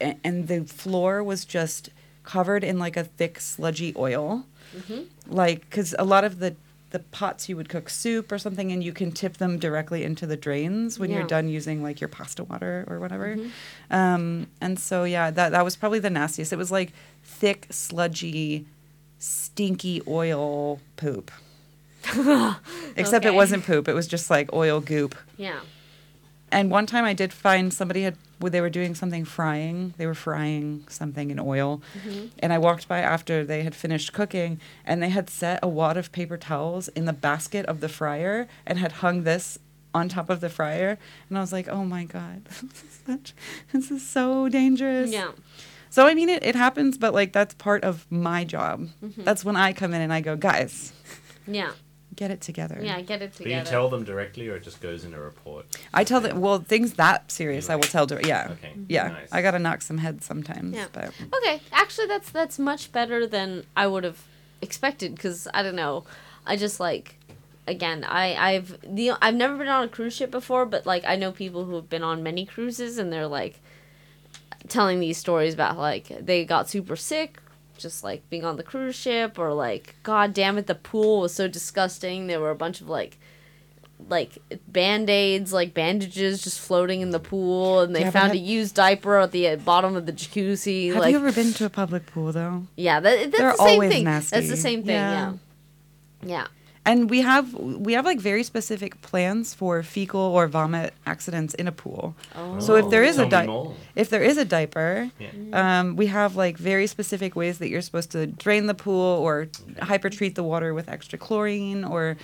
a- and the floor was just covered in like a thick sludgy oil. Like, because a lot of the the pots you would cook soup or something, and you can tip them directly into the drains when Yeah. you're done using like your pasta water or whatever. Um, and so yeah, that that was probably the nastiest. It was like thick, sludgy, stinky oil poop. Except it wasn't poop; it was just like oil goop. Yeah. And one time I did find somebody had well, they were doing something frying. They were frying something in oil. Mm-hmm. And I walked by after they had finished cooking and they had set a wad of paper towels in the basket of the fryer and had hung this on top of the fryer. And I was like, "Oh my god. This is, such, this is so dangerous." Yeah. So I mean it it happens, but like that's part of my job. Mm-hmm. That's when I come in and I go, "Guys, Yeah. Get it together." Yeah. Get it together. Do you tell them directly, or it just goes in a report? I tell them, well, things that serious, I will tell. dir- Yeah, Okay. yeah. Nice. I gotta knock some heads sometimes. Yeah. But Okay, actually, that's that's much better than I would have expected. Because I don't know, I just like, again, I I've the I've never been on a cruise ship before, but like I know people who have been on many cruises, and they're like telling these stories about like they got super sick. Just like being on the cruise ship, or like, god damn it, the pool was so disgusting. There were a bunch of like, like band aids, like bandages, just floating in the pool, and they Yeah, found a used diaper at the uh, bottom of the jacuzzi. have like, you ever been to a public pool though? yeah, that, that's They're the same always thing. That's the same thing. Yeah. Yeah. Yeah. And we have we have like very specific plans for fecal or vomit accidents in a pool. Oh. So if there is Tell a me di- if there is a diaper, Yeah. um, we have like very specific ways that you're supposed to drain the pool or hypertreat the water with extra chlorine or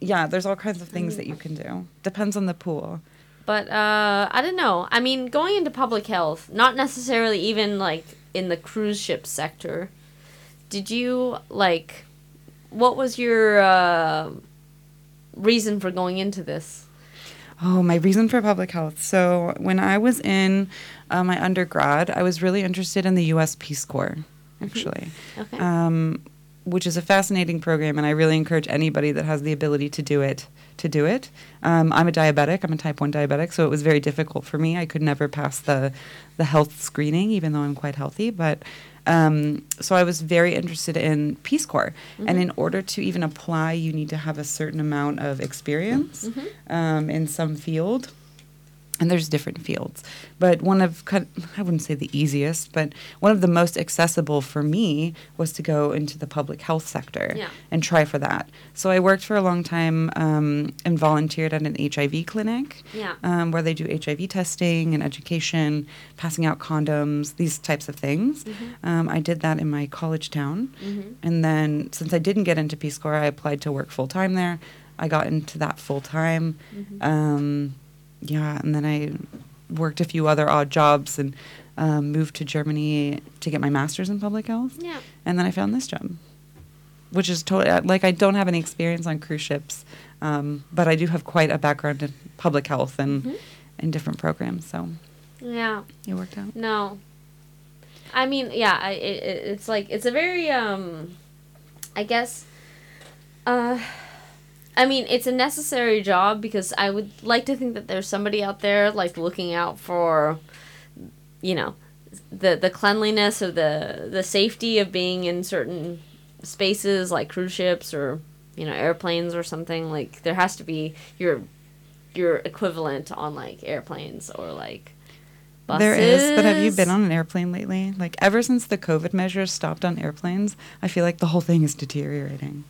yeah, there's all kinds of things that you can do. Depends on the pool. But uh, I don't know. I mean, going into public health, not necessarily even like in the cruise ship sector. Did you like? What was your uh, reason for going into this? Oh, my reason for public health. So, when I was in uh, my undergrad, I was really interested in the U.S. Peace Corps, actually, Okay. um, which is a fascinating program, and I really encourage anybody that has the ability to do it to do it. Um, I'm a diabetic. I'm a type one diabetic, so it was very difficult for me. I could never pass the the health screening, even though I'm quite healthy. But um, so I was very interested in Peace Corps, and in order to even apply, you need to have a certain amount of experience um, in some field. And there's different fields, but one of I wouldn't say the easiest, but one of the most accessible for me was to go into the public health sector Yeah. and try for that. So I worked for a long time um, and volunteered at an HIV clinic Yeah. um, where they do HIV testing and education, passing out condoms, these types of things. Um, I did that in my college town. And then, since I didn't get into Peace Corps, I applied to work full time there. I got into that full time. Yeah, and then I worked a few other odd jobs and um, moved to Germany to get my master's in public health. Yeah. And then I found this job, which is totally like I don't have any experience on cruise ships, um, but I do have quite a background in public health and in different programs. So Yeah. it worked out. No. I mean, yeah, I, it, it's like it's a very um I guess uh I mean, it's a necessary job because I would like to think that there's somebody out there like looking out for you know, the the cleanliness or the the safety of being in certain spaces like cruise ships or you know, airplanes or something like there has to be your your equivalent on like airplanes or like buses. There is, but have you been on an airplane lately? Like ever since the COVID measures stopped on airplanes, I feel like the whole thing is deteriorating.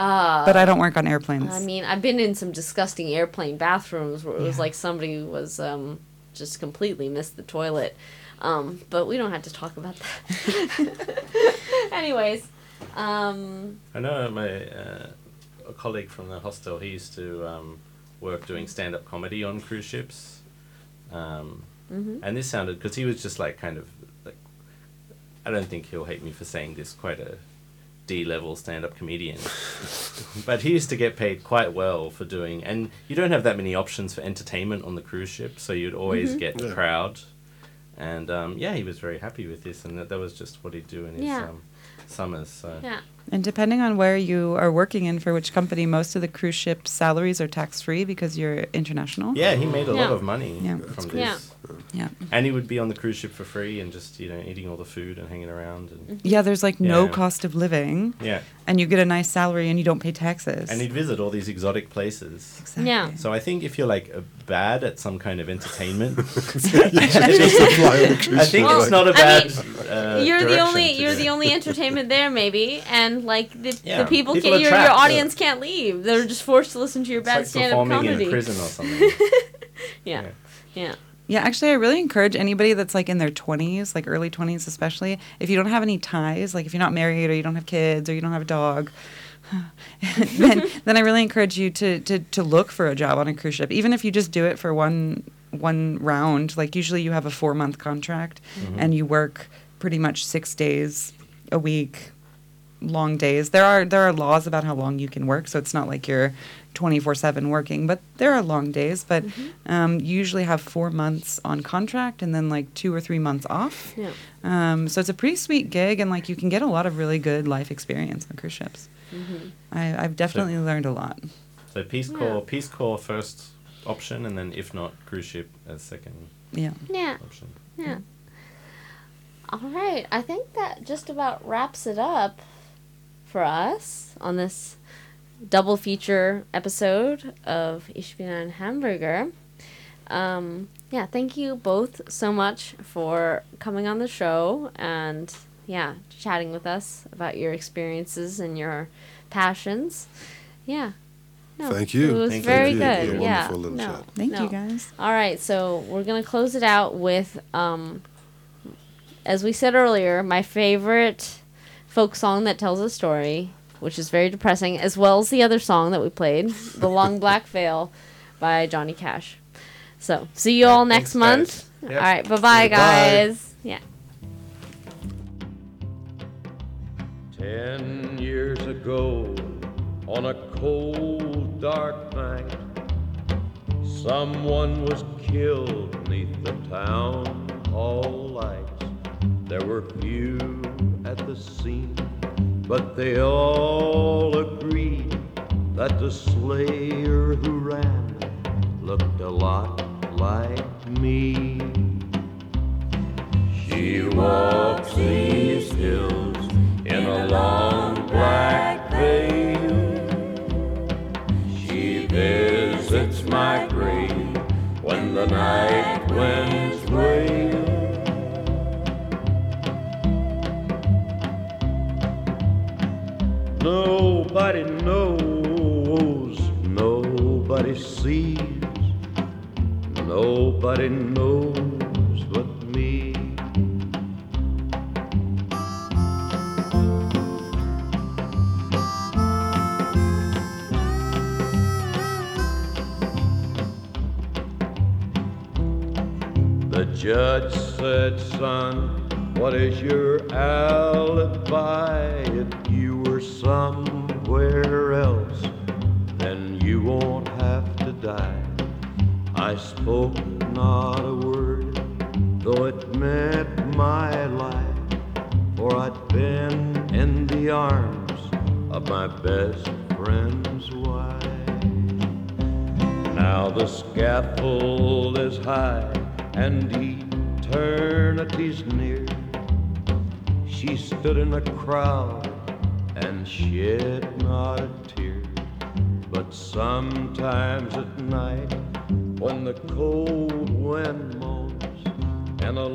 Uh, But I don't work on airplanes. I mean, I've been in some disgusting airplane bathrooms where it was Yeah. like somebody was um, just completely missed the toilet. Um, but we don't have to talk about that. Anyways, um, I know my uh, a colleague from the hostel. He used to um, work doing stand-up comedy on cruise ships, um, and this sounded because he was just like kind of like I don't think he'll hate me for saying this. Quite a D-level stand-up comedian, but he used to get paid quite well for doing. And you don't have that many options for entertainment on the cruise ship, so you'd always get the Yeah. crowd. and um, yeah, he was very happy with this, and that, that was just what he'd do in his Yeah. um, summers. So Yeah. And depending on where you are working in for which company, most of the cruise ship salaries are tax free because you're international. yeah, he made a lot of money Yeah. from this. Yeah. Yeah. And he would be on the cruise ship for free and just you know eating all the food and hanging around and Yeah, there's like no Yeah. cost of living, yeah, and you get a nice salary, and you don't pay taxes. and he'd visit all these exotic places. exactly. Yeah. So I think if you're like bad at some kind of entertainment, Just apply on the cruise I think ship, it's not a I bad. mean, uh, you're the only you're the only entertainment there maybe and like the, Yeah, the people, people can't are your, your yeah. audience can't leave they're just forced to listen to your It's bad like stand-up performing comedy in a prison or something. yeah Yeah. yeah Yeah, actually, I really encourage anybody that's like in their 20s, like early 20s especially, if you don't have any ties, like if you're not married or you don't have kids or you don't have a dog, then, then I really encourage you to, to, to look for a job on a cruise ship, even if you just do it for one one round. Like usually you have a four month contract mm-hmm. and you work pretty much six days a week, long days. There are there are laws about how long you can work, so it's not like you're 24/7 working, but there are long days, but um, you usually have 4 months on contract and then like 2 or 3 months off. yeah Um, so it's a pretty sweet gig and like you can get a lot of really good life experience on cruise ships. I, I've definitely learned a lot. So Peace Yeah. Corps, Peace Corps first option, and then if not, cruise ship as second Yeah. yeah option. yeah all right i think that just about wraps it up for us on this double feature episode of Ich bin ein Hamburger. Um, yeah, thank you both so much for coming on the show and yeah, chatting with us about your experiences and your passions. Yeah. No, Thank you. It was Thank you. very Thank you. good. Yeah. wonderful no, chat. Thank no. you guys. All right, so we're gonna close it out with, um, as we said earlier, my favorite folk song that tells a story, which is very depressing, as well as the other song that we played, "The Long Black Veil" by Johnny Cash. So, see you all Right, next thanks, month. guys. Yep. All right, bye bye, Bye. guys. Yeah. Ten years ago, on a cold, dark night, someone was killed neath the town hall lights. There were few at the scene, but they all agreed that the slayer who ran looked a lot like me. She walks judge said, son, what is your alibi? If you were somewhere else, then you won't have to die. I spoke not a word, though it meant my life, for I'd been in the arms of my best friend's wife. Now the scaffold is high and eternity's near. She stood in a crowd and shed not a tear. But sometimes at night, when the cold wind moans and a